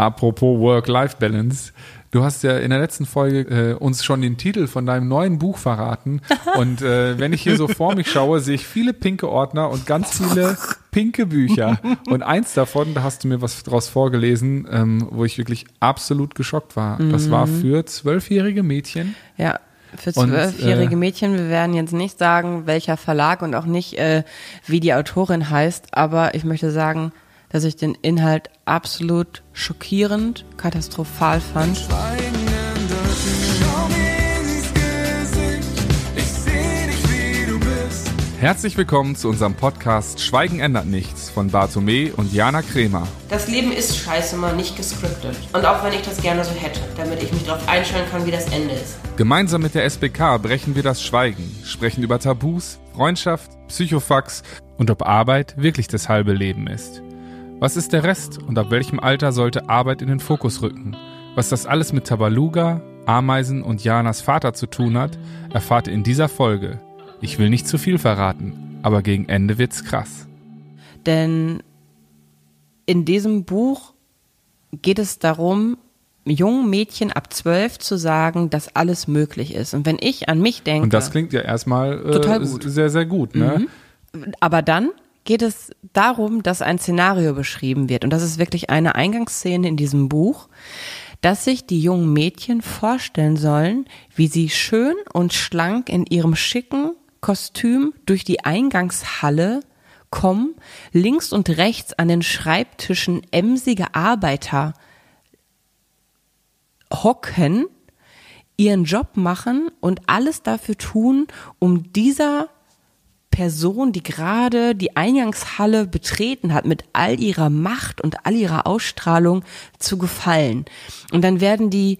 Apropos Work-Life-Balance. Du hast ja in der letzten Folge äh, uns schon den Titel von deinem neuen Buch verraten. Und äh, wenn ich hier so vor mich schaue, sehe ich viele pinke Ordner und ganz viele pinke Bücher. Und eins davon, da hast du mir was draus vorgelesen, ähm, wo ich wirklich absolut geschockt war. Das war Mhm. für zwölfjährige Mädchen. Ja, für Und, zwölfjährige äh, Mädchen. Wir werden jetzt nicht sagen, welcher Verlag und auch nicht, äh, wie die Autorin heißt, aber ich möchte sagen, dass ich den Inhalt absolut schockierend, katastrophal fand. Herzlich willkommen zu unserem Podcast Schweigen ändert nichts von Bartome und Jana Kremer. Das Leben ist scheiße mal nicht gescriptet. Und auch wenn ich das gerne so hätte, damit ich mich darauf einstellen kann, wie das Ende ist. Gemeinsam mit der SBK brechen wir das Schweigen, sprechen über Tabus, Freundschaft, Psychofax und ob Arbeit wirklich das halbe Leben ist. Was ist der Rest und ab welchem Alter sollte Arbeit in den Fokus rücken? Was das alles mit Tabaluga, Ameisen und Janas Vater zu tun hat, erfahrt ihr in dieser Folge. Ich will nicht zu viel verraten, aber gegen Ende wird's krass. Denn in diesem Buch geht es darum, jungen Mädchen ab zwölf zu sagen, dass alles möglich ist. Und wenn ich an mich denke, Und das klingt ja erstmal äh, Total gut. sehr, sehr gut, ne? aber dann geht es darum, dass ein Szenario beschrieben wird. Und das ist wirklich eine Eingangsszene in diesem Buch, dass sich die jungen Mädchen vorstellen sollen, wie sie schön und schlank in ihrem schicken Kostüm durch die Eingangshalle kommen, links und rechts an den Schreibtischen emsige Arbeiter hocken, ihren Job machen und alles dafür tun, um dieser Person, die gerade die Eingangshalle betreten hat, mit all ihrer Macht und all ihrer Ausstrahlung zu gefallen. Und dann werden die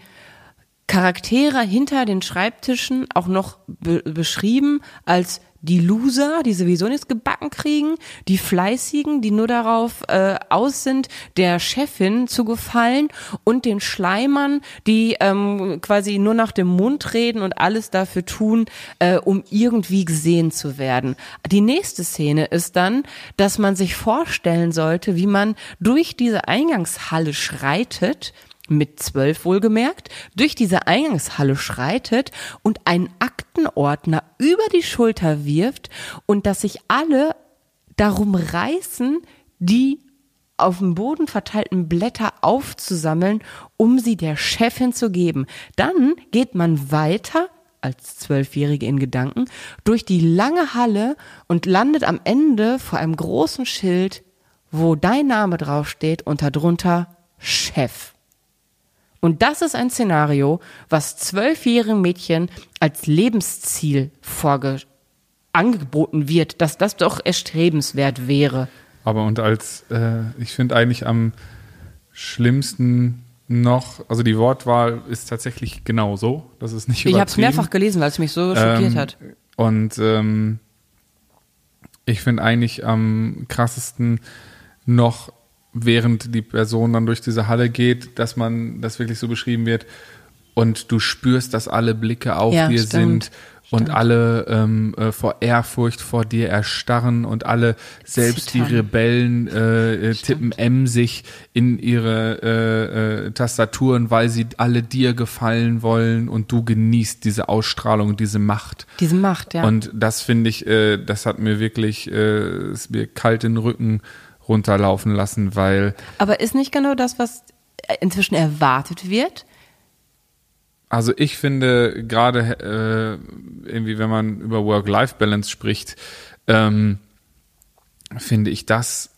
Charaktere hinter den Schreibtischen auch noch be beschrieben als die Loser, die sowieso nichts gebacken kriegen, die Fleißigen, die nur darauf äh, aus sind, der Chefin zu gefallen und den Schleimern, die ähm, quasi nur nach dem Mund reden und alles dafür tun, äh, um irgendwie gesehen zu werden. Die nächste Szene ist dann, dass man sich vorstellen sollte, wie man durch diese Eingangshalle schreitet, mit zwölf wohlgemerkt, durch diese Eingangshalle schreitet und einen Aktenordner über die Schulter wirft und dass sich alle darum reißen, die auf dem Boden verteilten Blätter aufzusammeln, um sie der Chefin zu geben. Dann geht man weiter als Zwölfjährige in Gedanken durch die lange Halle und landet am Ende vor einem großen Schild, wo dein Name draufsteht und darunter Chef. Und das ist ein Szenario, was zwölfjährigen Mädchen als Lebensziel vorge angeboten wird, dass das doch erstrebenswert wäre. Aber und als, äh, ich finde eigentlich am schlimmsten noch, also die Wortwahl ist tatsächlich genau so. Das ist nicht Ich habe es übertrieben. mehrfach gelesen, weil es mich so schockiert Ähm, hat. Und ähm, ich finde eigentlich am krassesten noch, während die Person dann durch diese Halle geht, dass man das wirklich so beschrieben wird und du spürst, dass alle Blicke auf Ja, dir stimmt. sind und alle ähm, äh, vor Ehrfurcht vor dir erstarren und alle, selbst die Zittern. Rebellen, äh, äh, tippen emsig in ihre äh, äh, Tastaturen, weil sie alle dir gefallen wollen und du genießt diese Ausstrahlung, diese Macht. Diese Macht, ja. Und das finde ich, äh, das hat mir wirklich, äh, ist mir kalt den Rücken runterlaufen lassen, weil, Aber ist nicht genau das, was inzwischen erwartet wird? also ich finde gerade äh, irgendwie, wenn man über Work-Life-Balance spricht, ähm, finde ich das,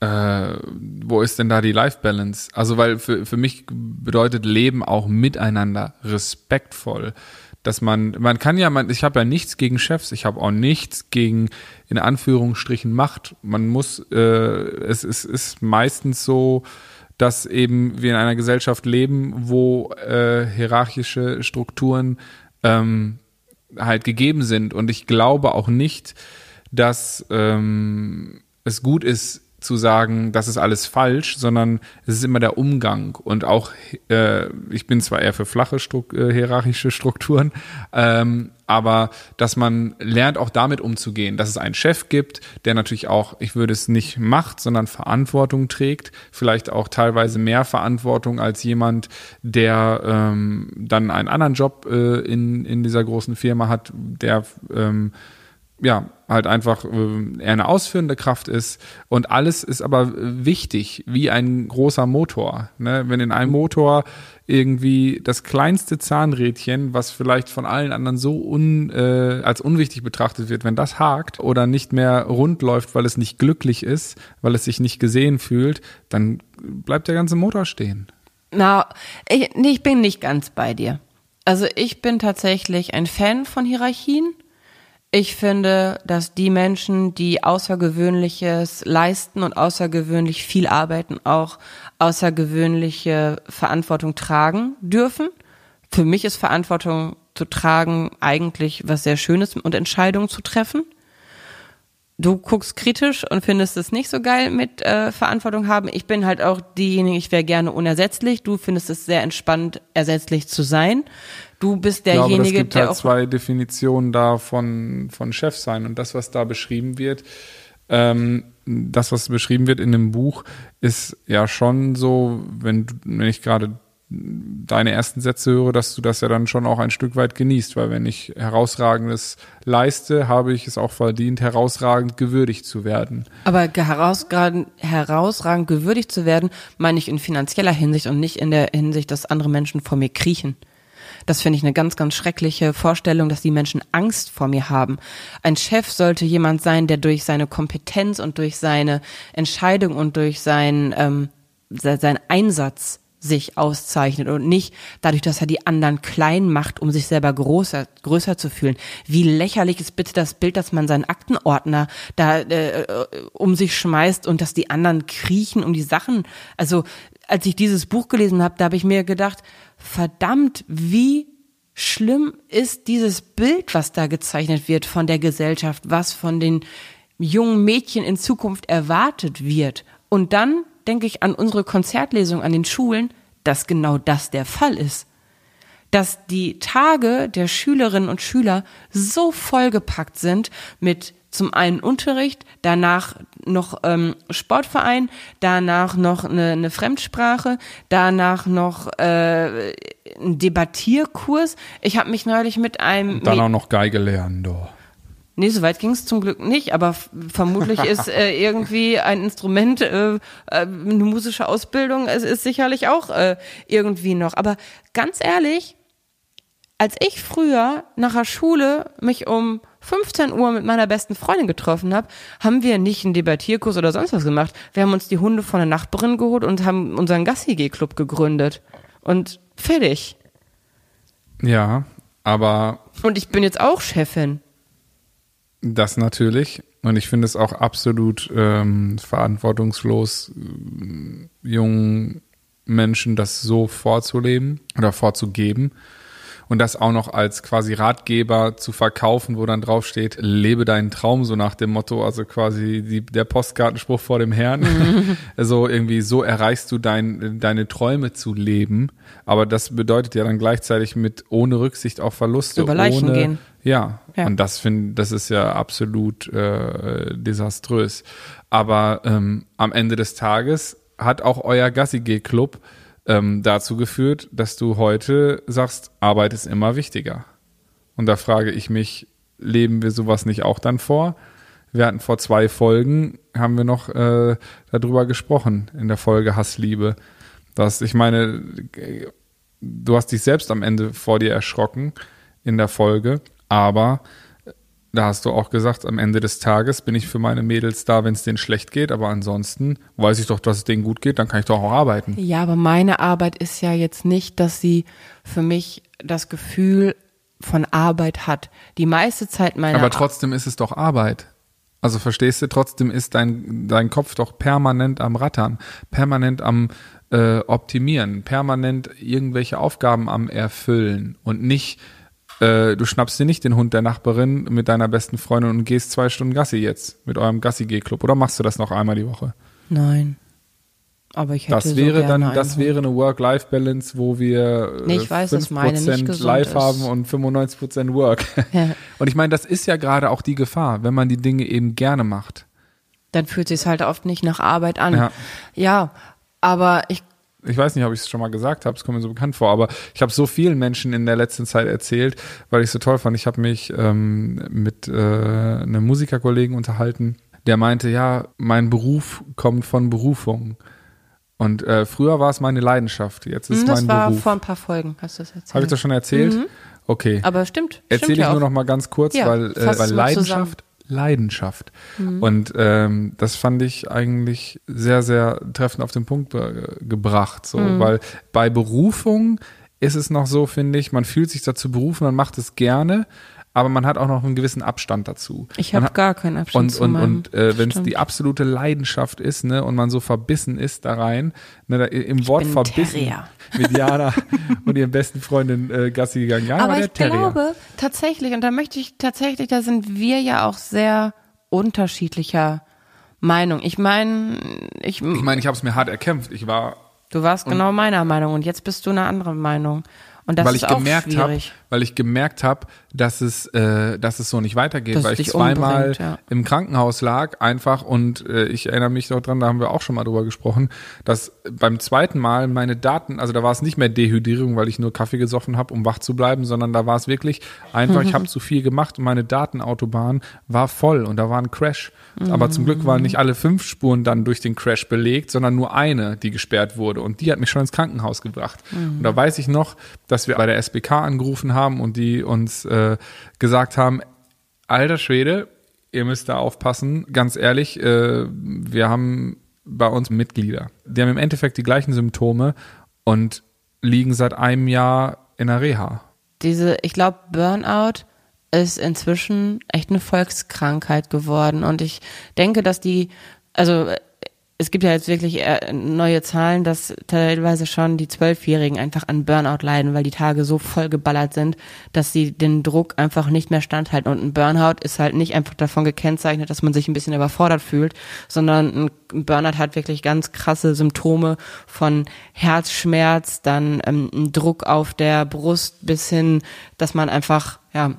äh, wo ist denn da die Life-Balance? Also weil für, für mich bedeutet Leben auch miteinander, respektvoll. Dass man, man kann ja, man, ich habe ja nichts gegen Chefs, ich habe auch nichts gegen in Anführungsstrichen Macht. Man muss, äh, es, es ist meistens so, dass eben wir in einer Gesellschaft leben, wo äh, hierarchische Strukturen ähm, halt gegeben sind. Und ich glaube auch nicht, dass ähm, es gut ist, zu sagen, das ist alles falsch, sondern es ist immer der Umgang. Und auch, äh, ich bin zwar eher für flache Stru äh, hierarchische Strukturen, ähm, aber dass man lernt auch damit umzugehen, dass es einen Chef gibt, der natürlich auch, ich würde es nicht macht, sondern Verantwortung trägt, vielleicht auch teilweise mehr Verantwortung als jemand, der ähm, dann einen anderen Job äh, in, in dieser großen Firma hat, der ähm, ja, halt einfach äh, eher eine ausführende Kraft ist und alles ist aber wichtig, wie ein großer Motor. Ne? Wenn in einem Motor irgendwie das kleinste Zahnrädchen, was vielleicht von allen anderen so un, äh, als unwichtig betrachtet wird, wenn das hakt oder nicht mehr rund läuft, weil es nicht glücklich ist, weil es sich nicht gesehen fühlt, dann bleibt der ganze Motor stehen. Na, ich, ich bin nicht ganz bei dir. Also ich bin tatsächlich ein Fan von Hierarchien ich finde, dass die Menschen, die Außergewöhnliches leisten und außergewöhnlich viel arbeiten, auch außergewöhnliche Verantwortung tragen dürfen. Für mich ist Verantwortung zu tragen eigentlich was sehr Schönes und Entscheidungen zu treffen. Du guckst kritisch und findest es nicht so geil mit äh, Verantwortung haben. Ich bin halt auch diejenige, ich wäre gerne unersetzlich. Du findest es sehr entspannt, ersetzlich zu sein. Du bist derjenige, glaube, es gibt der halt zwei Definitionen da von, von Chef sein und das, was da beschrieben wird, ähm, das, was beschrieben wird in dem Buch, ist ja schon so, wenn, du, wenn ich gerade deine ersten Sätze höre, dass du das ja dann schon auch ein Stück weit genießt, weil wenn ich herausragendes leiste, habe ich es auch verdient, herausragend gewürdigt zu werden. Aber herausragend, herausragend gewürdigt zu werden, meine ich in finanzieller Hinsicht und nicht in der Hinsicht, dass andere Menschen vor mir kriechen. Das finde ich eine ganz, ganz schreckliche Vorstellung, dass die Menschen Angst vor mir haben. Ein Chef sollte jemand sein, der durch seine Kompetenz und durch seine Entscheidung und durch sein, ähm, seinen Einsatz sich auszeichnet und nicht dadurch, dass er die anderen klein macht, um sich selber größer, größer zu fühlen. Wie lächerlich ist bitte das Bild, dass man seinen Aktenordner da äh, um sich schmeißt und dass die anderen kriechen um die Sachen. Also als ich dieses Buch gelesen habe, da habe ich mir gedacht, verdammt, wie schlimm ist dieses Bild, was da gezeichnet wird von der Gesellschaft, was von den jungen Mädchen in Zukunft erwartet wird. Und dann denke ich an unsere Konzertlesung an den Schulen, dass genau das der Fall ist. Dass die Tage der Schülerinnen und Schüler so vollgepackt sind mit zum einen Unterricht, danach noch ähm, Sportverein, danach noch eine, eine Fremdsprache, danach noch äh, ein Debattierkurs. Ich habe mich neulich mit einem Und dann auch noch Geige lernen, doch. Nee, so weit ging es zum Glück nicht, aber vermutlich ist äh, irgendwie ein Instrument, äh, äh, eine musische Ausbildung, es ist sicherlich auch äh, irgendwie noch. Aber ganz ehrlich, als ich früher nach der Schule mich um 15 Uhr mit meiner besten Freundin getroffen habe, haben wir nicht einen Debattierkurs oder sonst was gemacht. Wir haben uns die Hunde von der Nachbarin geholt und haben unseren Gassi-G-Club gegründet. Und fertig. Ja, aber. Und ich bin jetzt auch Chefin. Das natürlich. Und ich finde es auch absolut ähm, verantwortungslos, äh, jungen Menschen das so vorzuleben oder vorzugeben und das auch noch als quasi Ratgeber zu verkaufen, wo dann drauf steht, lebe deinen Traum, so nach dem Motto, also quasi die, der Postkartenspruch vor dem Herrn. Mhm. also irgendwie so erreichst du dein, deine Träume zu leben. Aber das bedeutet ja dann gleichzeitig mit ohne Rücksicht auf Verluste. Über Leichen ohne, gehen. Ja, ja. und das finde, das ist ja absolut äh, desaströs. Aber ähm, am Ende des Tages hat auch euer Gassi-G-Club ähm, dazu geführt, dass du heute sagst, Arbeit ist immer wichtiger. Und da frage ich mich, leben wir sowas nicht auch dann vor? Wir hatten vor zwei Folgen, haben wir noch äh, darüber gesprochen, in der Folge Hassliebe. Dass ich meine, du hast dich selbst am Ende vor dir erschrocken in der Folge, aber da hast du auch gesagt, am Ende des Tages bin ich für meine Mädels da, wenn es denen schlecht geht, aber ansonsten weiß ich doch, dass es denen gut geht, dann kann ich doch auch arbeiten. Ja, aber meine Arbeit ist ja jetzt nicht, dass sie für mich das Gefühl von Arbeit hat. Die meiste Zeit meiner Aber trotzdem ist es doch Arbeit. Also verstehst du, trotzdem ist dein, dein Kopf doch permanent am Rattern, permanent am äh, Optimieren, permanent irgendwelche Aufgaben am Erfüllen und nicht äh, du schnappst dir nicht den Hund der Nachbarin mit deiner besten Freundin und gehst zwei Stunden Gassi jetzt mit eurem Gassi-G-Club oder machst du das noch einmal die Woche? Nein. Aber ich hätte Das so wäre gerne dann, das wäre eine Work-Life-Balance, wo wir Nee, ich weiß, äh, nicht 5% gesund live ist. haben und 95% Work. Ja. Und ich meine, das ist ja gerade auch die Gefahr, wenn man die Dinge eben gerne macht. Dann fühlt sich halt oft nicht nach Arbeit an. Ja. ja aber ich ich weiß nicht, ob ich es schon mal gesagt habe, es kommt mir so bekannt vor, aber ich habe so vielen Menschen in der letzten Zeit erzählt, weil ich es so toll fand. Ich habe mich ähm, mit äh, einem Musikerkollegen unterhalten, der meinte, ja, mein Beruf kommt von Berufung. Und äh, früher war es meine Leidenschaft, jetzt ist Hm, das mein war Beruf. vor ein paar Folgen, hast du das erzählt. Habe ich das schon erzählt? Okay. aber stimmt. Erzähle ich ja nur noch mal ganz kurz, Ja, weil, äh, weil es mal Leidenschaft, Leidenschaft. Und ähm, das fand ich eigentlich sehr, sehr treffend auf den Punkt äh, gebracht. So, weil bei Berufung ist es noch so, finde ich, man fühlt sich dazu berufen, man macht es gerne, aber man hat auch noch einen gewissen Abstand dazu. Ich habe gar keinen Abstand und, und, und äh, wenn es die absolute Leidenschaft ist, ne, und man so verbissen ist da rein, ne, da, im Wort bin ein verbissen Terrier. mit Jana und ihren besten Freundin äh, Gassi gegangen. Jana war Aber der ich Terrier. glaube tatsächlich, und da möchte ich tatsächlich, da sind wir ja auch sehr unterschiedlicher Meinung. Ich meine, ich, Ich meine, ich habe es mir hart erkämpft. Ich war, du warst genau meiner Meinung und jetzt bist du eine andere Meinung. Und das weil ist ich auch gemerkt schwierig. weil ich gemerkt habe, dass es, äh, dass es so nicht weitergeht, Dass weil ich zweimal ja. im Krankenhaus lag einfach und äh, ich erinnere mich noch dran, da haben wir auch schon mal drüber gesprochen, dass beim zweiten Mal meine Daten, also da war es nicht mehr Dehydrierung, weil ich nur Kaffee gesoffen habe, um wach zu bleiben, sondern da war es wirklich einfach, ich habe zu viel gemacht und meine Datenautobahn war voll und da war ein Crash. Aber zum Glück waren nicht alle fünf Spuren dann durch den Crash belegt, sondern nur eine, die gesperrt wurde und die hat mich schon ins Krankenhaus gebracht. Und da weiß ich noch, dass wir bei der SBK angerufen haben und die uns äh, gesagt haben, alter Schwede, ihr müsst da aufpassen. Ganz ehrlich, äh, wir haben bei uns Mitglieder. Die haben im Endeffekt die gleichen Symptome und liegen seit einem Jahr in der Reha. Diese, ich glaube, Burnout ist inzwischen echt eine Volkskrankheit geworden. Und ich denke, dass die, also äh, es gibt ja jetzt wirklich äh, neue Zahlen, dass teilweise schon die Zwölfjährigen einfach an Burnout leiden, weil die Tage so voll geballert sind, dass sie den Druck einfach nicht mehr standhalten. Und ein Burnout ist halt nicht einfach davon gekennzeichnet, dass man sich ein bisschen überfordert fühlt, sondern ein Burnout hat wirklich ganz krasse Symptome von Herzschmerz, dann ähm, Druck auf der Brust bis hin, dass man einfach, ja,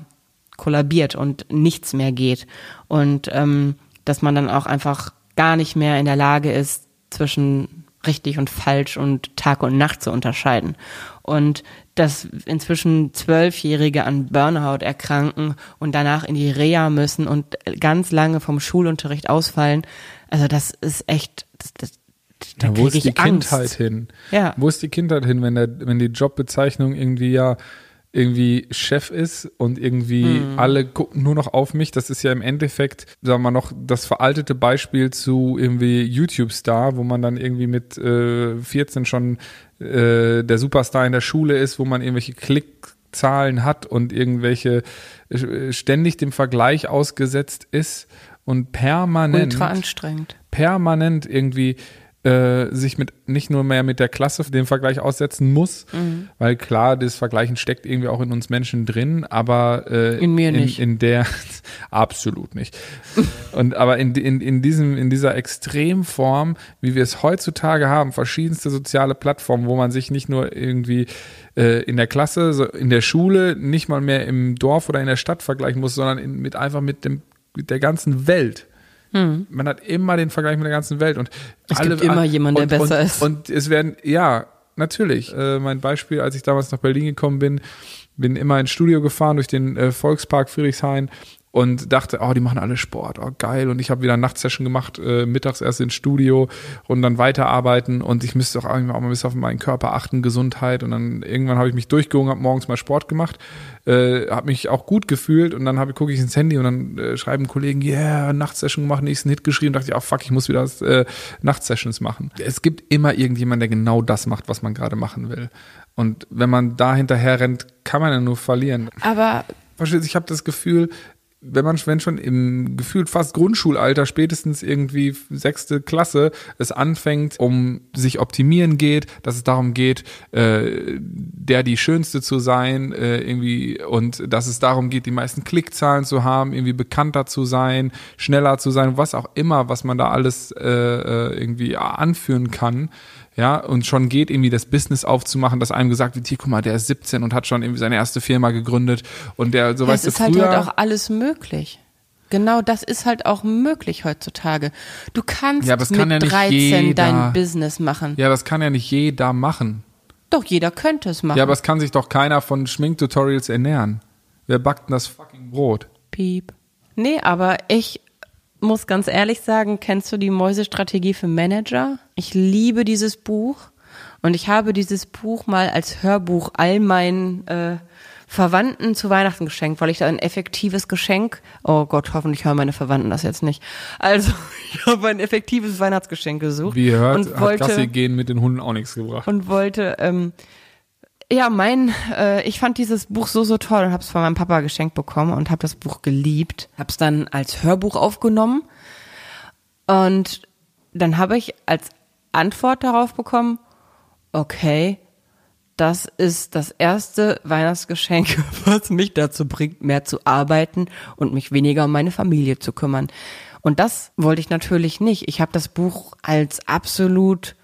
kollabiert und nichts mehr geht. Und ähm, dass man dann auch einfach gar nicht mehr in der Lage ist, zwischen richtig und falsch und Tag und Nacht zu unterscheiden. Und dass inzwischen Zwölfjährige an Burnout erkranken und danach in die Reha müssen und ganz lange vom Schulunterricht ausfallen, also das ist echt, das, das, da Ja, wo ist die Angst. Kindheit hin? Ja. Wo ist die Kindheit hin, wenn, der, wenn die Jobbezeichnung irgendwie ja irgendwie Chef ist und irgendwie Mhm. alle gucken nur noch auf mich. Das ist ja im Endeffekt, sagen wir noch, das veraltete Beispiel zu irgendwie YouTube-Star, wo man dann irgendwie mit äh, 14 schon äh, der Superstar in der Schule ist, wo man irgendwelche Klickzahlen hat und irgendwelche ständig dem Vergleich ausgesetzt ist und permanent Ultra anstrengend. permanent irgendwie äh, sich mit nicht nur mehr mit der Klasse dem Vergleich aussetzen muss, Mhm. weil klar, das Vergleichen steckt irgendwie auch in uns Menschen drin, aber äh, In mir nicht. In, der absolut nicht. Und aber in, in, in diesem in dieser Extremform, wie wir es heutzutage haben, verschiedenste soziale Plattformen, wo man sich nicht nur irgendwie äh, in der Klasse, so in der Schule, nicht mal mehr im Dorf oder in der Stadt vergleichen muss, sondern in, mit einfach mit dem mit der ganzen Welt. Man hat immer den Vergleich mit der ganzen Welt und Hm. Es gibt immer jemanden, der und, besser und, ist. Und es werden, ja, natürlich. Äh, mein Beispiel, als ich damals nach Berlin gekommen bin, bin immer ins Studio gefahren durch den äh, Volkspark Friedrichshain und dachte, oh, die machen alle Sport, oh geil. Und ich habe wieder eine Nachtsession gemacht, äh, mittags erst ins Studio und dann weiterarbeiten und ich müsste auch irgendwie auch mal ein bisschen auf meinen Körper achten, Gesundheit. Und dann irgendwann habe ich mich durchgehoben, habe morgens mal Sport gemacht, äh, habe mich auch gut gefühlt und dann habe gucke ich ins Handy und dann äh, schreiben Kollegen, yeah, Nachtsession gemacht, nächsten Hit geschrieben, dachte ich, oh fuck, ich muss wieder äh, Nachtsessions machen. Es gibt immer irgendjemand, der genau das macht, was man gerade machen will. Und wenn man da hinterher rennt, kann man ja nur verlieren. Aber Verstehst ich habe das Gefühl, wenn man wenn schon im gefühlt fast Grundschulalter, spätestens irgendwie sechste Klasse, es anfängt, um sich optimieren geht, dass es darum geht, äh, der die Schönste zu sein, äh, irgendwie und dass es darum geht, die meisten Klickzahlen zu haben, irgendwie bekannter zu sein, schneller zu sein, was auch immer, was man da alles äh, äh irgendwie anführen kann ja, und schon geht irgendwie das Business aufzumachen, dass einem gesagt wird, hier, guck mal, der ist 17 und hat schon irgendwie seine erste Firma gegründet und der, so ja, weißt du, früher. Es ist halt, halt auch alles möglich. Genau, das ist halt auch möglich heutzutage. Du kannst ja, mit ja 13 jeder, dein Business machen. Ja, das kann ja nicht jeder machen. Doch, jeder könnte es machen. Ja, aber es kann sich doch keiner von Schminktutorials ernähren. Wer backt denn das fucking Brot? Piep. Nee, aber ich muss ganz ehrlich sagen, kennst du die Mäusestrategie für Manager? Ich liebe dieses Buch und ich habe dieses Buch mal als Hörbuch all meinen äh, Verwandten zu Weihnachten geschenkt, weil ich da ein effektives Geschenk, oh Gott, hoffentlich hören meine Verwandten das jetzt nicht. Also, ich habe ein effektives Weihnachtsgeschenk gesucht. Wie ihr hört, und wollte, hat Gassi gehen mit den Hunden auch nichts gebracht. Und wollte ähm, ja, mein, äh, ich fand dieses Buch so, so toll und habe es von meinem Papa geschenkt bekommen und habe das Buch geliebt. Habe es dann als Hörbuch aufgenommen und dann habe ich als Antwort darauf bekommen, okay, das ist das erste Weihnachtsgeschenk, was mich dazu bringt, mehr zu arbeiten und mich weniger um meine Familie zu kümmern. Und das wollte ich natürlich nicht. Ich habe das Buch als absolut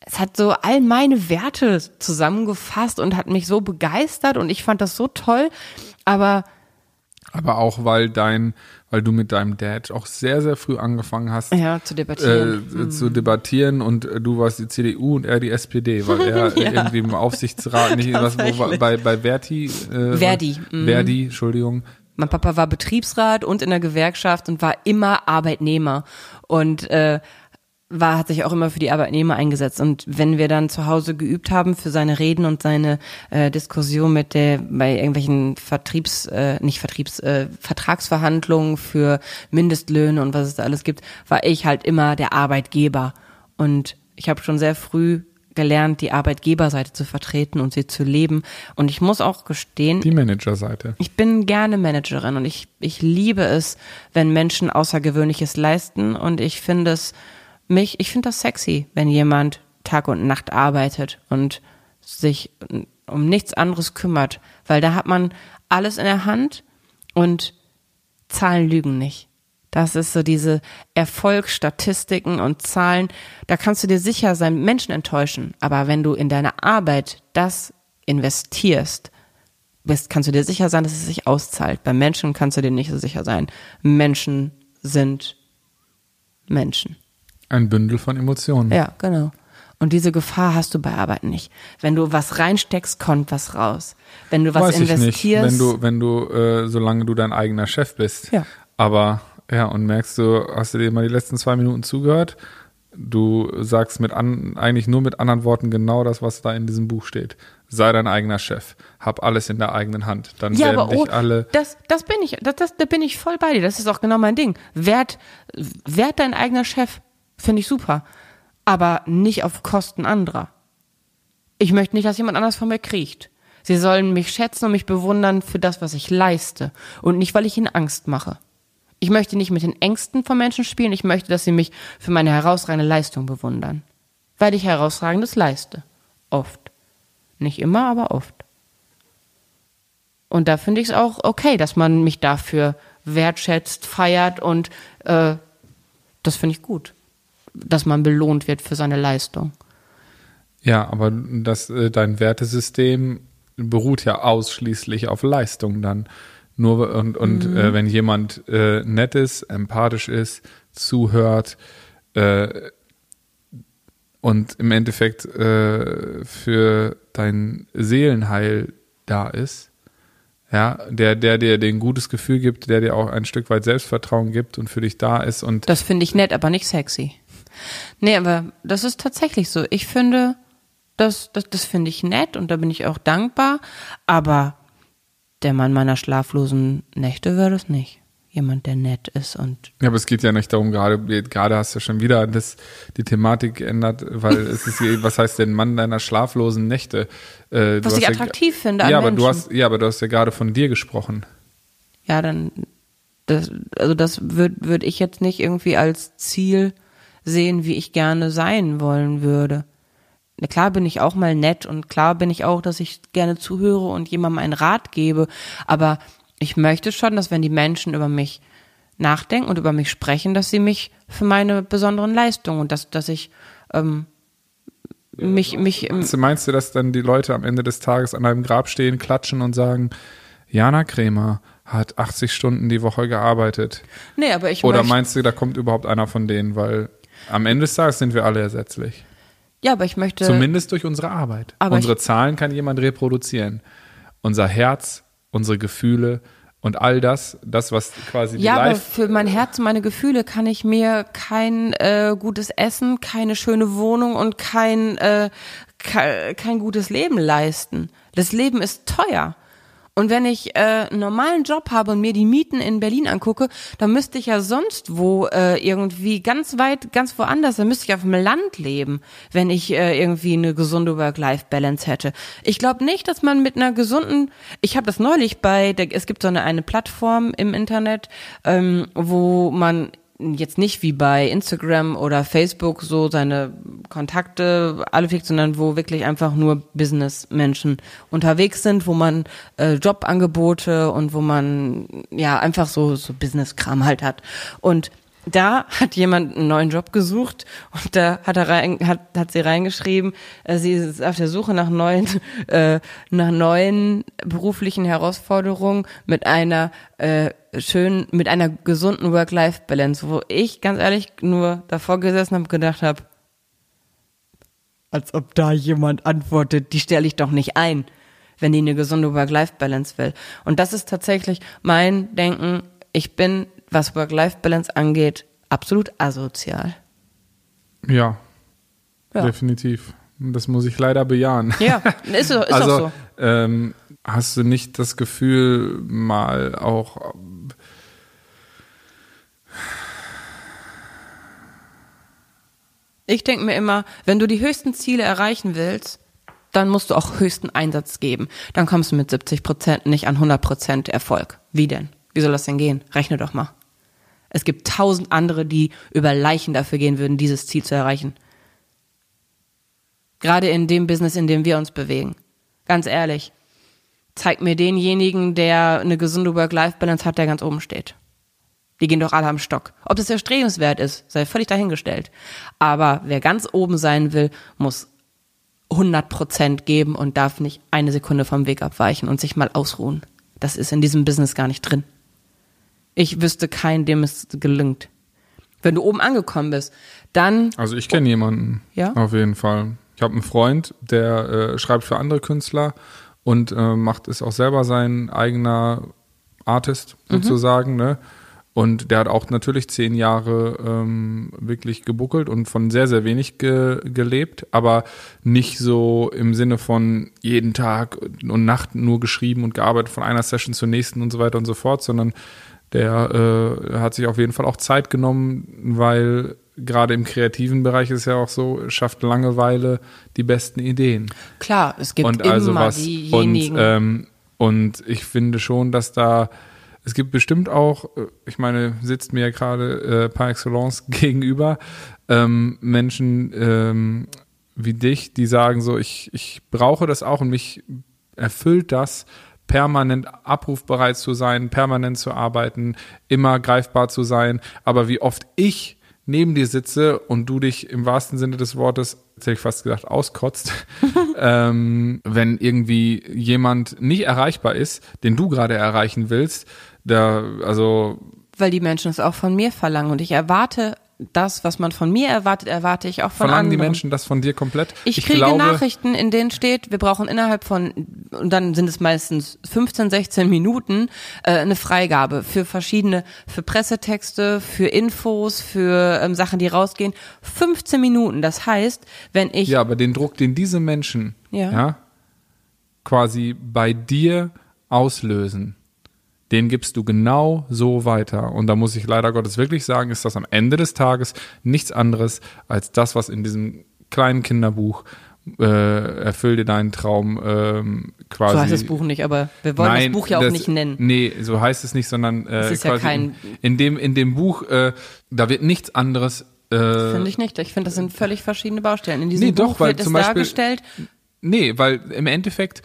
es hat so all meine Werte zusammengefasst und hat mich so begeistert und ich fand das so toll, aber aber auch weil dein weil du mit deinem Dad auch sehr sehr früh angefangen hast ja, zu debattieren äh, mhm. zu debattieren und äh, du warst die CDU und er die SPD weil er ja. irgendwie im Aufsichtsrat nicht was wo, bei bei Verti äh, Verdi mhm. Verdi Entschuldigung mein Papa war Betriebsrat und in der Gewerkschaft und war immer Arbeitnehmer und äh, war, hat sich auch immer für die Arbeitnehmer eingesetzt. Und wenn wir dann zu Hause geübt haben für seine Reden und seine äh, Diskussion mit der, bei irgendwelchen Vertriebs, äh, nicht Vertriebs, äh, Vertragsverhandlungen für Mindestlöhne und was es da alles gibt, war ich halt immer der Arbeitgeber. Und ich habe schon sehr früh gelernt, die Arbeitgeberseite zu vertreten und sie zu leben. Und ich muss auch gestehen. Die Managerseite. Ich bin gerne Managerin und ich, ich liebe es, wenn Menschen Außergewöhnliches leisten. Und ich finde es mich, ich finde das sexy, wenn jemand Tag und Nacht arbeitet und sich um nichts anderes kümmert, weil da hat man alles in der Hand und Zahlen lügen nicht. Das ist so diese Erfolgsstatistiken und Zahlen. Da kannst du dir sicher sein, Menschen enttäuschen. Aber wenn du in deine Arbeit das investierst, bist, kannst du dir sicher sein, dass es sich auszahlt. Bei Menschen kannst du dir nicht so sicher sein. Menschen sind Menschen. Ein Bündel von Emotionen. Ja, genau. Und diese Gefahr hast du bei Arbeit nicht. Wenn du was reinsteckst, kommt was raus. Wenn du was Weiß investierst. Ich nicht. Wenn du, wenn du, äh, solange du dein eigener Chef bist. Ja. Aber ja, und merkst du, hast du dir mal die letzten zwei Minuten zugehört? Du sagst mit an, eigentlich nur mit anderen Worten genau das, was da in diesem Buch steht. Sei dein eigener Chef. Hab alles in der eigenen Hand. Dann ja, werden aber dich oh, alle. Das, das bin ich, das, das, da bin ich voll bei dir. Das ist auch genau mein Ding. Werd, werd dein eigener Chef. Finde ich super. Aber nicht auf Kosten anderer. Ich möchte nicht, dass jemand anders von mir kriecht. Sie sollen mich schätzen und mich bewundern für das, was ich leiste. Und nicht, weil ich ihnen Angst mache. Ich möchte nicht mit den Ängsten von Menschen spielen. Ich möchte, dass sie mich für meine herausragende Leistung bewundern. Weil ich herausragendes leiste. Oft. Nicht immer, aber oft. Und da finde ich es auch okay, dass man mich dafür wertschätzt, feiert und äh, das finde ich gut dass man belohnt wird für seine Leistung. Ja, aber das, äh, dein Wertesystem beruht ja ausschließlich auf Leistung dann. Nur und, und mhm. äh, wenn jemand äh, nett ist, empathisch ist, zuhört äh, und im Endeffekt äh, für dein Seelenheil da ist, ja, der, der dir den gutes Gefühl gibt, der dir auch ein Stück weit Selbstvertrauen gibt und für dich da ist und. Das finde ich nett, aber nicht sexy. Nee, aber das ist tatsächlich so. Ich finde, das, das, das finde ich nett und da bin ich auch dankbar, aber der Mann meiner schlaflosen Nächte wäre das nicht. Jemand, der nett ist und. Ja, aber es geht ja nicht darum, gerade, gerade hast du schon wieder das, die Thematik geändert, weil es ist, was heißt denn Mann deiner schlaflosen Nächte? Äh, was ich attraktiv ja, finde. Ja, aber Menschen. du hast, ja, aber du hast ja gerade von dir gesprochen. Ja, dann Das, also das würde würd ich jetzt nicht irgendwie als Ziel sehen, wie ich gerne sein wollen würde. Na Klar bin ich auch mal nett und klar bin ich auch, dass ich gerne zuhöre und jemandem einen Rat gebe, aber ich möchte schon, dass wenn die Menschen über mich nachdenken und über mich sprechen, dass sie mich für meine besonderen Leistungen und dass, dass ich ähm, mich, mich im, Meinst du, meinst du, dass dann die Leute am Ende des Tages an einem Grab stehen, klatschen und sagen, Jana Kremer hat 80 Stunden die Woche gearbeitet? Nee, aber ich Oder meinst du, da kommt überhaupt einer von denen? Weil am Ende des Tages sind wir alle ersetzlich. ja, aber ich möchte, Zumindest durch unsere Arbeit. Aber unsere ich- Zahlen kann jemand reproduzieren. Unser Herz, unsere Gefühle und all das, das, was quasi die ja, aber für mein Herz und meine Gefühle kann ich mir kein äh, gutes Essen, keine schöne Wohnung und kein, äh, ke kein gutes Leben leisten. Das Leben ist teuer. Und wenn ich äh, einen normalen Job habe und mir die Mieten in Berlin angucke, dann müsste ich ja sonst wo äh, irgendwie ganz weit, ganz woanders, dann müsste ich auf dem Land leben, wenn ich äh, irgendwie eine gesunde Work-Life-Balance hätte. Ich glaube nicht, dass man mit einer gesunden, ich habe das neulich bei, der, es gibt so eine, eine Plattform im Internet, ähm, wo man jetzt nicht wie bei Instagram oder Facebook so seine Kontakte alle pflegt, sondern wo wirklich einfach nur Businessmenschen unterwegs sind, wo man äh, Jobangebote und wo man ja einfach so so Businesskram halt hat. Und da hat jemand einen neuen Job gesucht und da hat er rein, hat, hat sie reingeschrieben, äh, sie ist auf der Suche nach neuen, äh, nach neuen beruflichen Herausforderungen mit einer äh, schönen, mit einer gesunden Work-Life-Balance, wo ich ganz ehrlich nur davor gesessen habe und gedacht habe, als ob da jemand antwortet, die stelle ich doch nicht ein, wenn die eine gesunde Work-Life-Balance will. Und das ist tatsächlich mein Denken. Ich bin, was Work-Life-Balance angeht, absolut asozial. Ja, Ja. definitiv. Das muss ich leider bejahen. Ja, ist, ist also, auch so. ähm, hast du nicht das Gefühl, mal auch Ich denke mir immer, wenn du die höchsten Ziele erreichen willst, dann musst du auch höchsten Einsatz geben. Dann kommst du mit 70 Prozent nicht an 100 Prozent Erfolg. Wie denn? Wie soll das denn gehen? Rechne doch mal. Es gibt tausend andere, die über Leichen dafür gehen würden, dieses Ziel zu erreichen. Gerade in dem Business, in dem wir uns bewegen. Ganz ehrlich. Zeig mir denjenigen, der eine gesunde Work-Life-Balance hat, der ganz oben steht. Die gehen doch alle am Stock. Ob das erstrebenswert ist, sei völlig dahingestellt. Aber wer ganz oben sein will, muss 100 Prozent geben und darf nicht eine Sekunde vom Weg abweichen und sich mal ausruhen. Das ist in diesem Business gar nicht drin. Ich wüsste keinen, dem es gelingt. Wenn du oben angekommen bist, dann, Also ich kenne jemanden, Ja? auf jeden Fall. Ich habe einen Freund, der äh, schreibt für andere Künstler und äh, macht ist auch selber sein eigener Artist sozusagen, ne? Und der hat auch natürlich zehn Jahre ähm, wirklich gebuckelt und von sehr, sehr wenig ge gelebt, aber nicht so im Sinne von jeden Tag und Nacht nur geschrieben und gearbeitet von einer Session zur nächsten und so weiter und so fort, sondern der äh, hat sich auf jeden Fall auch Zeit genommen, weil gerade im kreativen Bereich ist ja auch so, schafft Langeweile die besten Ideen klar, es gibt und immer also was. Und, diejenigen. ähm, und ich finde schon, dass da, es gibt bestimmt auch, äh, ich meine, sitzt mir ja gerade äh, par excellence gegenüber, ähm, Menschen ähm, wie dich, die sagen so, ich, ich brauche das auch und mich erfüllt das, permanent abrufbereit zu sein, permanent zu arbeiten, immer greifbar zu sein. Aber wie oft ich neben dir sitze und du dich im wahrsten Sinne des Wortes, jetzt hätte ich fast gesagt, auskotzt, ähm, wenn irgendwie jemand nicht erreichbar ist, den du gerade erreichen willst, da, also weil die Menschen es auch von mir verlangen und ich erwarte das, was man von mir erwartet, erwarte ich auch von verlangen die anderen. Menschen das von dir komplett? Ich, kriege glaube, Nachrichten, in denen steht, wir brauchen innerhalb von, und dann sind es meistens 15, 16 Minuten, äh, eine Freigabe für verschiedene, für Pressetexte, für Infos, für ähm, Sachen, die rausgehen. 15 Minuten. Das heißt, wenn ich, Ja, aber den Druck, den diese Menschen Ja. quasi bei dir auslösen, den gibst du genau so weiter. Und da muss ich leider Gottes wirklich sagen, ist das am Ende des Tages nichts anderes als das, was in diesem kleinen Kinderbuch äh, erfüll dir deinen Traum, ähm, quasi. So heißt das Buch nicht, aber wir wollen Nein, das Buch ja auch nicht nennen. Nee, so heißt es nicht, sondern äh, Es ist ja kein- in, dem in dem Buch äh, da wird nichts anderes äh, Finde ich nicht. Ich finde, das sind völlig verschiedene Baustellen. In diesem Nee, doch, Buch weil wird es Beispiel- dargestellt. Nee, weil im Endeffekt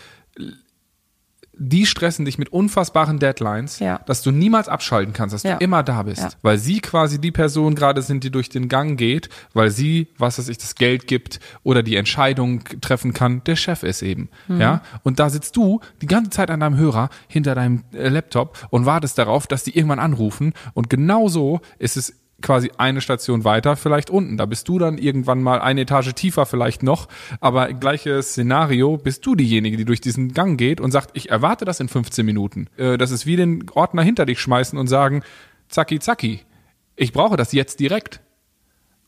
die stressen dich mit unfassbaren Deadlines, Ja. dass du niemals abschalten kannst, dass Ja. du immer da bist. Ja. Weil sie quasi die Person gerade sind, die durch den Gang geht, weil sie, was weiß ich, das Geld gibt oder die Entscheidung treffen kann, der Chef ist eben. Mhm. Ja. Und da sitzt du die ganze Zeit an deinem Hörer hinter deinem äh, Laptop und wartest darauf, dass die irgendwann anrufen. Und genau so ist es quasi eine Station weiter, vielleicht unten. Da bist du dann irgendwann mal eine Etage tiefer vielleicht noch, aber gleiches Szenario, bist du diejenige, die durch diesen Gang geht und sagt, ich erwarte das in 15 Minuten. Äh, Das ist wie den Ordner hinter dich schmeißen und sagen, zacki, zacki, ich brauche das jetzt direkt.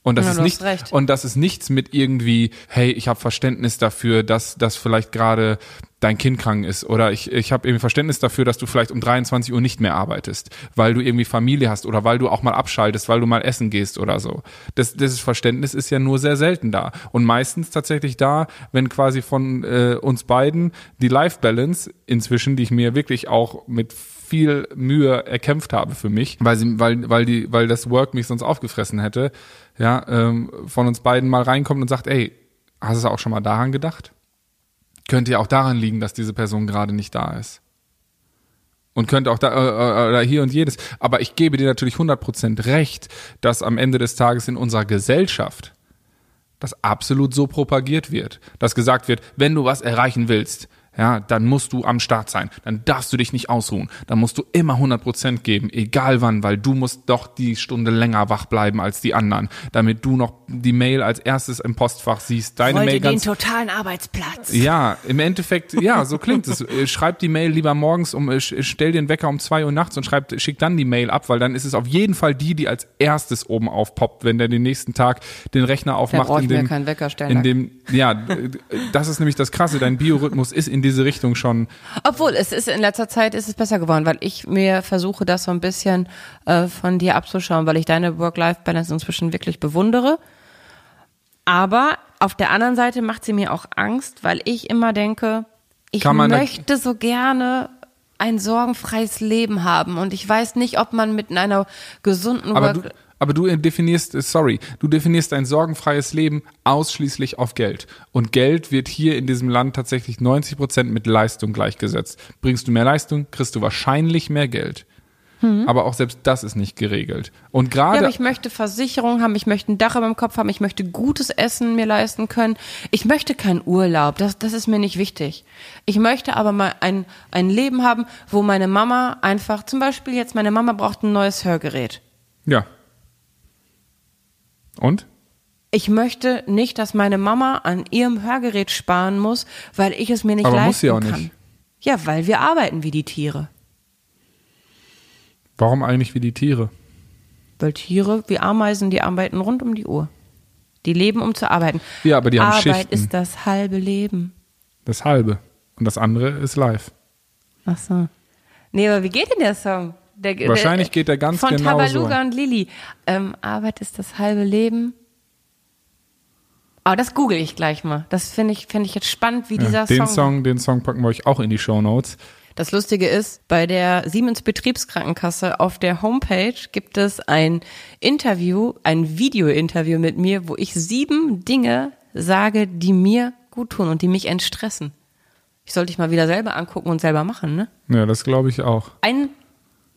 Und das Ja, ist nicht recht. und das ist nichts mit irgendwie, hey, ich habe Verständnis dafür, dass dass vielleicht gerade dein Kind krank ist oder ich ich habe irgendwie Verständnis dafür, dass du vielleicht um 23 Uhr nicht mehr arbeitest, weil du irgendwie Familie hast oder weil du auch mal abschaltest, weil du mal essen gehst oder so. Das das Verständnis ist ja nur sehr selten da und meistens tatsächlich da, wenn quasi von äh, uns beiden die Life Balance inzwischen, die ich mir wirklich auch mit viel Mühe erkämpft habe für mich, weil sie, weil, weil die, weil das Work mich sonst aufgefressen hätte, ja, ähm, von uns beiden mal reinkommt und sagt, ey, hast du auch schon mal daran gedacht? Könnte ja auch daran liegen, dass diese Person gerade nicht da ist. Und könnte auch da, äh, äh, oder hier und jedes. Aber ich gebe dir natürlich 100% recht, dass am Ende des Tages in unserer Gesellschaft das absolut so propagiert wird, dass gesagt wird, wenn du was erreichen willst, ja, dann musst du am Start sein, dann darfst du dich nicht ausruhen, dann musst du immer 100% geben, egal wann, weil du musst doch die Stunde länger wach bleiben als die anderen, damit du noch die Mail als erstes im Postfach siehst, deine Wollte Mail den ganz totalen Arbeitsplatz. ja, im Endeffekt, ja, so klingt es. Äh, Schreib die Mail lieber morgens um, äh, stell den Wecker um zwei Uhr nachts und schreib, schick dann die Mail ab, weil dann ist es auf jeden Fall die, die als erstes oben aufpoppt, wenn der den nächsten Tag den Rechner aufmacht. ich in mir dem, keinen Wecker stellen, In dem, ja, das ist nämlich das Krasse. Dein Biorhythmus ist in diese Richtung schon. Obwohl, es ist in letzter Zeit ist es besser geworden, weil ich mir versuche, das so ein bisschen äh, von dir abzuschauen, weil ich deine Work-Life-Balance inzwischen wirklich bewundere. Aber auf der anderen Seite macht sie mir auch Angst, weil ich immer denke, ich möchte so gerne ein sorgenfreies Leben haben und ich weiß nicht, ob man mit einer gesunden Aber du, Work aber du definierst, äh, sorry, du definierst ein sorgenfreies Leben ausschließlich auf Geld. Und Geld wird hier in diesem Land tatsächlich 90 Prozent mit Leistung gleichgesetzt. Bringst du mehr Leistung, kriegst du wahrscheinlich mehr Geld. Aber auch selbst das ist nicht geregelt. Und Ja, gerade aber ich möchte Versicherung haben, ich möchte ein Dach über dem Kopf haben, ich möchte gutes Essen mir leisten können. Ich möchte keinen Urlaub, das, das ist mir nicht wichtig. Ich möchte aber mal ein, ein Leben haben, wo meine Mama einfach, zum Beispiel jetzt, meine Mama braucht ein neues Hörgerät. Ja. Und? Ich möchte nicht, dass meine Mama an ihrem Hörgerät sparen muss, weil ich es mir nicht Aber leisten muss sie auch kann. nicht. Ja, weil wir arbeiten wie die Tiere. Warum eigentlich wie die Tiere? Weil Tiere wie Ameisen, die arbeiten rund um die Uhr. Die leben, um zu arbeiten. Ja, aber die haben Arbeit Schichten. ist das halbe Leben. Das halbe. Und das andere ist live. Ach so. Nee, aber wie geht denn der Song? Der, Wahrscheinlich geht der ganz von genau so. Tabaluga und Lilly. Ähm, Arbeit ist das halbe Leben. Aber das google ich gleich mal. Das finde ich, finde ich jetzt spannend, wie dieser Ja, den Song. Song, den Song packen wir euch auch in die Show Notes. Das Lustige ist, bei der Siemens Betriebskrankenkasse auf der Homepage gibt es ein Interview, ein Video-Interview mit mir, wo ich sieben Dinge sage, die mir gut tun und die mich entstressen. Ich sollte ich mal wieder selber angucken und selber machen, ne? Ja, das glaube ich auch. Ein,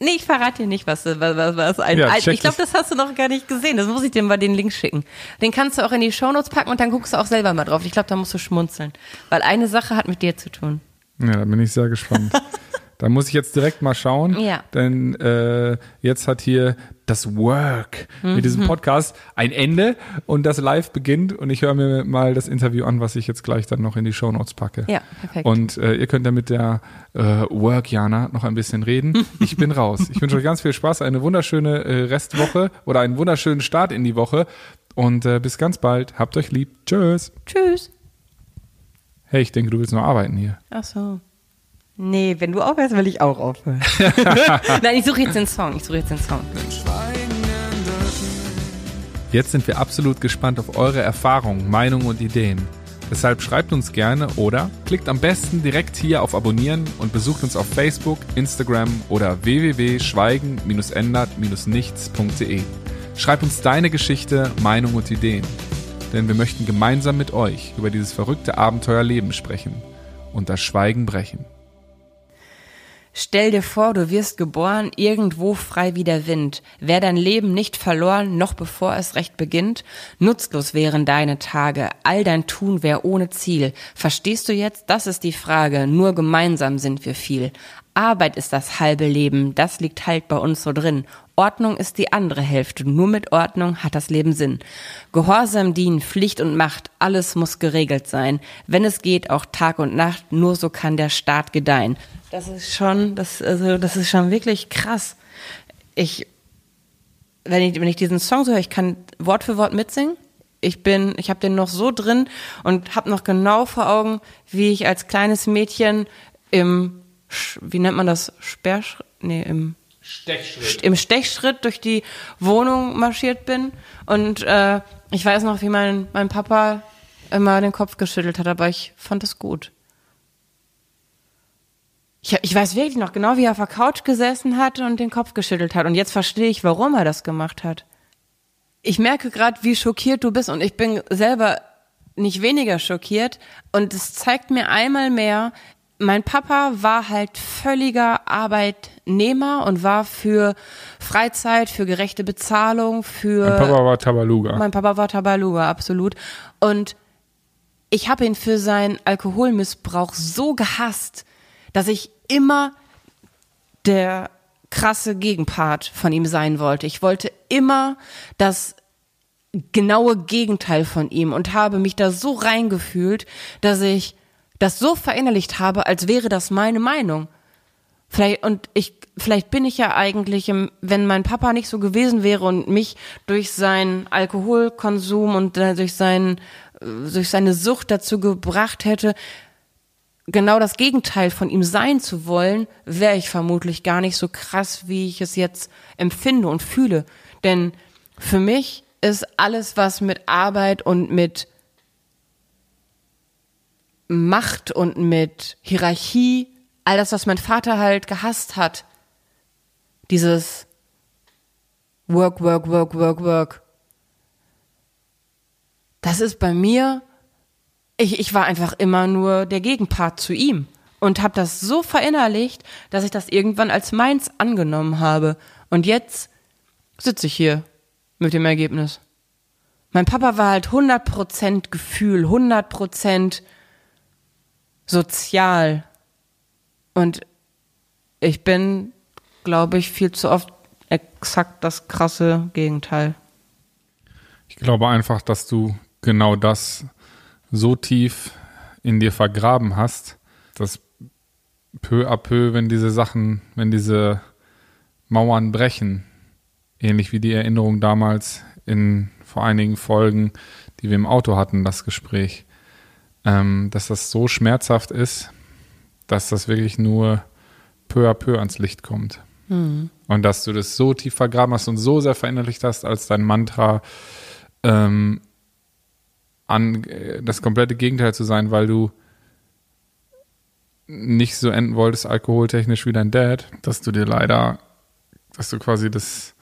nee, ich verrate dir nicht, was, was, was, was ein, Ja, ich glaube, das hast du noch gar nicht gesehen. Das muss ich dir mal den Link schicken. Den kannst du auch in die Shownotes packen und dann guckst du auch selber mal drauf. Ich glaube, da musst du schmunzeln. Weil eine Sache hat mit dir zu tun. Ja, da bin ich sehr gespannt. da muss ich jetzt direkt mal schauen, Ja. denn äh, jetzt hat hier das Work mit diesem Mhm. Podcast ein Ende und das Live beginnt und ich höre mir mal das Interview an, was ich jetzt gleich dann noch in die Shownotes packe. Ja, perfekt. Und äh, ihr könnt ja mit der äh, Work-Jana noch ein bisschen reden. Ich bin raus. Ich wünsche euch ganz viel Spaß, eine wunderschöne äh, Restwoche oder einen wunderschönen Start in die Woche und äh, bis ganz bald. Habt euch lieb. Tschüss. Tschüss. Hey, ich denke, du willst noch arbeiten hier. Ach so. Nee, wenn du aufhörst, will ich auch aufhören. Nein, ich suche jetzt den Song. Ich suche jetzt den Song. Jetzt sind wir absolut gespannt auf eure Erfahrungen, Meinungen und Ideen. Deshalb schreibt uns gerne oder klickt am besten direkt hier auf Abonnieren und besucht uns auf Facebook, Instagram oder www.schweigen-ändert-nichts.de. Schreib uns deine Geschichte, Meinung und Ideen. Denn wir möchten gemeinsam mit euch über dieses verrückte Abenteuerleben sprechen und das Schweigen brechen. Stell dir vor, du wirst geboren, irgendwo frei wie der Wind. Wär dein Leben nicht verloren, noch bevor es recht beginnt? Nutzlos wären deine Tage, all dein Tun wär ohne Ziel. Verstehst du jetzt? Das ist die Frage, nur gemeinsam sind wir viel. Arbeit ist das halbe Leben, das liegt halt bei uns so drin. Ordnung ist die andere Hälfte, nur mit Ordnung hat das Leben Sinn. Gehorsam dienen, Pflicht und Macht, alles muss geregelt sein. Wenn es geht, auch Tag und Nacht, nur so kann der Staat gedeihen. Das ist schon, das, also, das ist schon wirklich krass. Ich, wenn ich, wenn ich diesen Song so höre, ich kann Wort für Wort mitsingen. Ich bin, ich habe den noch so drin und habe noch genau vor Augen, wie ich als kleines Mädchen im, wie nennt man das, Sperrschritt, nee, im Stechschritt. im Stechschritt durch die Wohnung marschiert bin und äh, ich weiß noch, wie mein, mein Papa immer den Kopf geschüttelt hat, aber ich fand es gut. Ich, ich weiß wirklich noch genau, wie er auf der Couch gesessen hat und den Kopf geschüttelt hat. Und jetzt verstehe ich, warum er das gemacht hat. Ich merke gerade, wie schockiert du bist und ich bin selber nicht weniger schockiert. Und es zeigt mir einmal mehr, mein Papa war halt völliger Arbeitnehmer und war für Freizeit, für gerechte Bezahlung, für. Mein Papa war Tabaluga. Mein Papa war Tabaluga, absolut. Und ich habe ihn für seinen Alkoholmissbrauch so gehasst, dass ich immer der krasse Gegenpart von ihm sein wollte. Ich wollte immer das genaue Gegenteil von ihm und habe mich da so reingefühlt, dass ich das so verinnerlicht habe, als wäre das meine Meinung. Vielleicht, und ich, vielleicht bin ich ja eigentlich, im, wenn mein Papa nicht so gewesen wäre und mich durch seinen Alkoholkonsum und durch seinen, durch seine Sucht dazu gebracht hätte, genau das Gegenteil von ihm sein zu wollen, wäre ich vermutlich gar nicht so krass, wie ich es jetzt empfinde und fühle. Denn für mich ist alles, was mit Arbeit und mit Macht und mit Hierarchie, all das, was mein Vater halt gehasst hat, dieses Work, Work, Work, Work, Work, das ist bei mir ich, ich war einfach immer nur der Gegenpart zu ihm und habe das so verinnerlicht, dass ich das irgendwann als meins angenommen habe. Und jetzt sitze ich hier mit dem Ergebnis. Mein Papa war halt 100% Gefühl, 100% sozial. Und ich bin, glaube ich, viel zu oft exakt das krasse Gegenteil. Ich glaube einfach, dass du genau das so tief in dir vergraben hast, dass peu à peu, wenn diese Sachen, wenn diese Mauern brechen, ähnlich wie die Erinnerung damals in vor einigen Folgen, die wir im Auto hatten, das Gespräch, ähm, dass das so schmerzhaft ist, dass das wirklich nur peu à peu ans Licht kommt. Mhm. Und dass du das so tief vergraben hast und so sehr verinnerlicht hast als dein Mantra, ähm, an äh, das komplette Gegenteil zu sein, weil du nicht so enden wolltest alkoholtechnisch wie dein Dad, dass du dir leider, dass du quasi das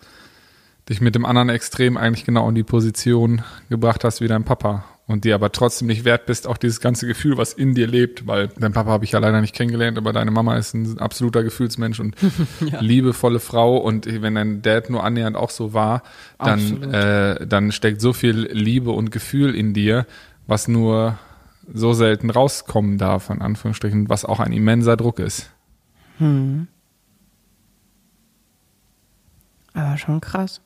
dich mit dem anderen Extrem eigentlich genau in die Position gebracht hast wie dein Papa und dir aber trotzdem nicht wert bist, auch dieses ganze Gefühl, was in dir lebt, weil dein Papa habe ich ja leider nicht kennengelernt, aber deine Mama ist ein absoluter Gefühlsmensch und ja. liebevolle Frau und wenn dein Dad nur annähernd auch so war, dann, äh, dann steckt so viel Liebe und Gefühl in dir, was nur so selten rauskommen darf, in Anführungsstrichen, was auch ein immenser Druck ist. Hm. Aber schon krass.